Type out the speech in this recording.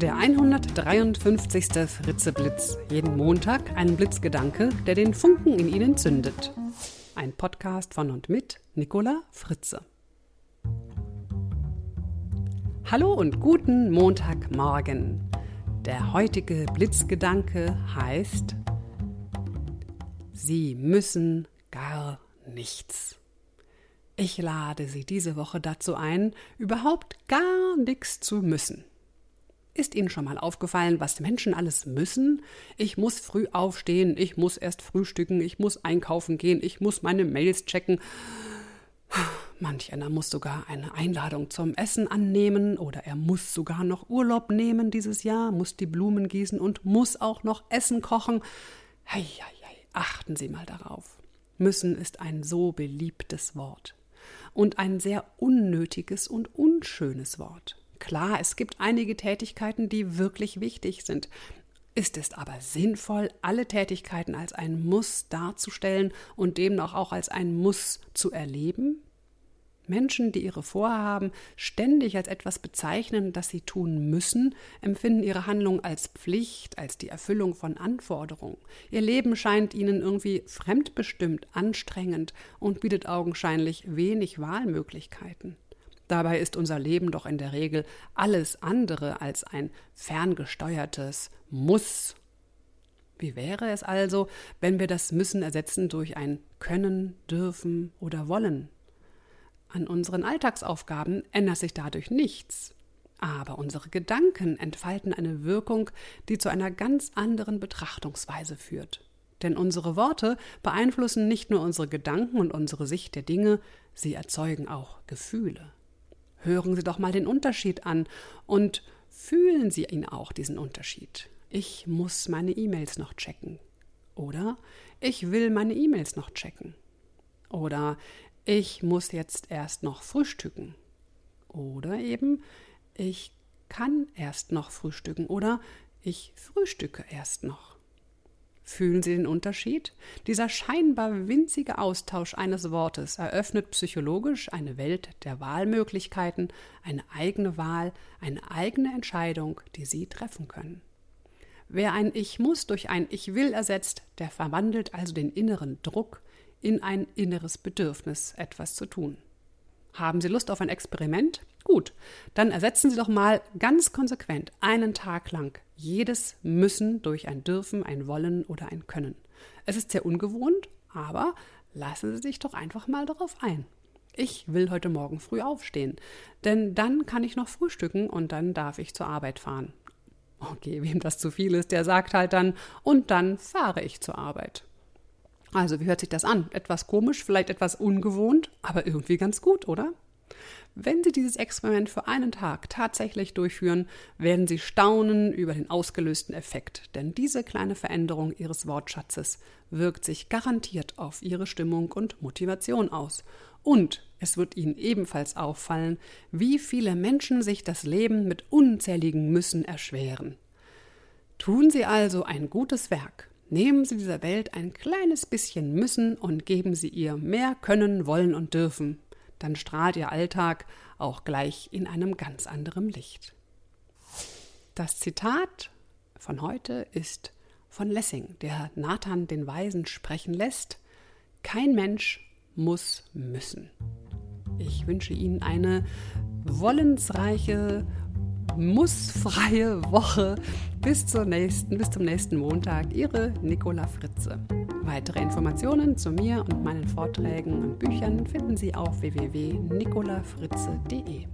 Der 153. Fritzeblitz. Jeden Montag ein Blitzgedanke, der den Funken in Ihnen zündet. Ein Podcast von und mit Nicola Fritze. Hallo und guten Montagmorgen. Der heutige Blitzgedanke heißt Sie müssen gar nichts. Ich lade Sie diese Woche dazu ein, überhaupt gar nichts zu müssen. Ist Ihnen schon mal aufgefallen, was Menschen alles müssen? Ich muss früh aufstehen, ich muss erst frühstücken, ich muss einkaufen gehen, ich muss meine Mails checken. Manch einer muss sogar eine Einladung zum Essen annehmen oder er muss sogar noch Urlaub nehmen dieses Jahr, muss die Blumen gießen und muss auch noch Essen kochen. Hei, hei, hei, achten Sie mal darauf. Müssen ist ein so beliebtes Wort und ein sehr unnötiges und unschönes Wort. Klar, es gibt einige Tätigkeiten, die wirklich wichtig sind. Ist es aber sinnvoll, alle Tätigkeiten als ein Muss darzustellen und demnach auch als ein Muss zu erleben? Menschen, die ihre Vorhaben ständig als etwas bezeichnen, das sie tun müssen, empfinden ihre Handlung als Pflicht, als die Erfüllung von Anforderungen. Ihr Leben scheint ihnen irgendwie fremdbestimmt, anstrengend und bietet augenscheinlich wenig Wahlmöglichkeiten. Dabei ist unser Leben doch in der Regel alles andere als ein ferngesteuertes Muss. Wie wäre es also, wenn wir das Müssen ersetzen durch ein Können, Dürfen oder Wollen? An unseren Alltagsaufgaben ändert sich dadurch nichts. Aber unsere Gedanken entfalten eine Wirkung, die zu einer ganz anderen Betrachtungsweise führt. Denn unsere Worte beeinflussen nicht nur unsere Gedanken und unsere Sicht der Dinge, sie erzeugen auch Gefühle. Hören Sie doch mal den Unterschied an und fühlen Sie ihn auch, diesen Unterschied. Ich muss meine E-Mails noch checken. Oder ich will meine E-Mails noch checken. Oder ich muss jetzt erst noch frühstücken. Oder eben, ich kann erst noch frühstücken oder ich frühstücke erst noch. Fühlen Sie den Unterschied? Dieser scheinbar winzige Austausch eines Wortes eröffnet psychologisch eine Welt der Wahlmöglichkeiten, eine eigene Wahl, eine eigene Entscheidung, die Sie treffen können. Wer ein Ich muss durch ein Ich will ersetzt, der verwandelt also den inneren Druck in ein inneres Bedürfnis, etwas zu tun. Haben Sie Lust auf ein Experiment? Gut, dann ersetzen Sie doch mal ganz konsequent einen Tag lang jedes Müssen durch ein Dürfen, ein Wollen oder ein Können. Es ist sehr ungewohnt, aber lassen Sie sich doch einfach mal darauf ein. Ich will heute Morgen früh aufstehen, denn dann kann ich noch frühstücken und dann darf ich zur Arbeit fahren. Okay, wem das zu viel ist, der sagt halt dann, und dann fahre ich zur Arbeit. Also, wie hört sich das an? Etwas komisch, vielleicht etwas ungewohnt, aber irgendwie ganz gut, oder? Wenn Sie dieses Experiment für einen Tag tatsächlich durchführen, werden Sie staunen über den ausgelösten Effekt, denn diese kleine Veränderung Ihres Wortschatzes wirkt sich garantiert auf Ihre Stimmung und Motivation aus. Und es wird Ihnen ebenfalls auffallen, wie viele Menschen sich das Leben mit unzähligen Müssen erschweren. Tun Sie also ein gutes Werk Nehmen Sie dieser Welt ein kleines bisschen müssen und geben Sie ihr mehr können, wollen und dürfen. Dann strahlt Ihr Alltag auch gleich in einem ganz anderen Licht. Das Zitat von heute ist von Lessing, der Nathan den Weisen sprechen lässt. Kein Mensch muss müssen. Ich wünsche Ihnen eine wollensreiche mussfreie Woche. Bis zur nächsten, bis zum nächsten Montag. Ihre Nicola Fritze. Weitere Informationen zu mir und meinen Vorträgen und Büchern finden Sie auf www.nicolafritze.de.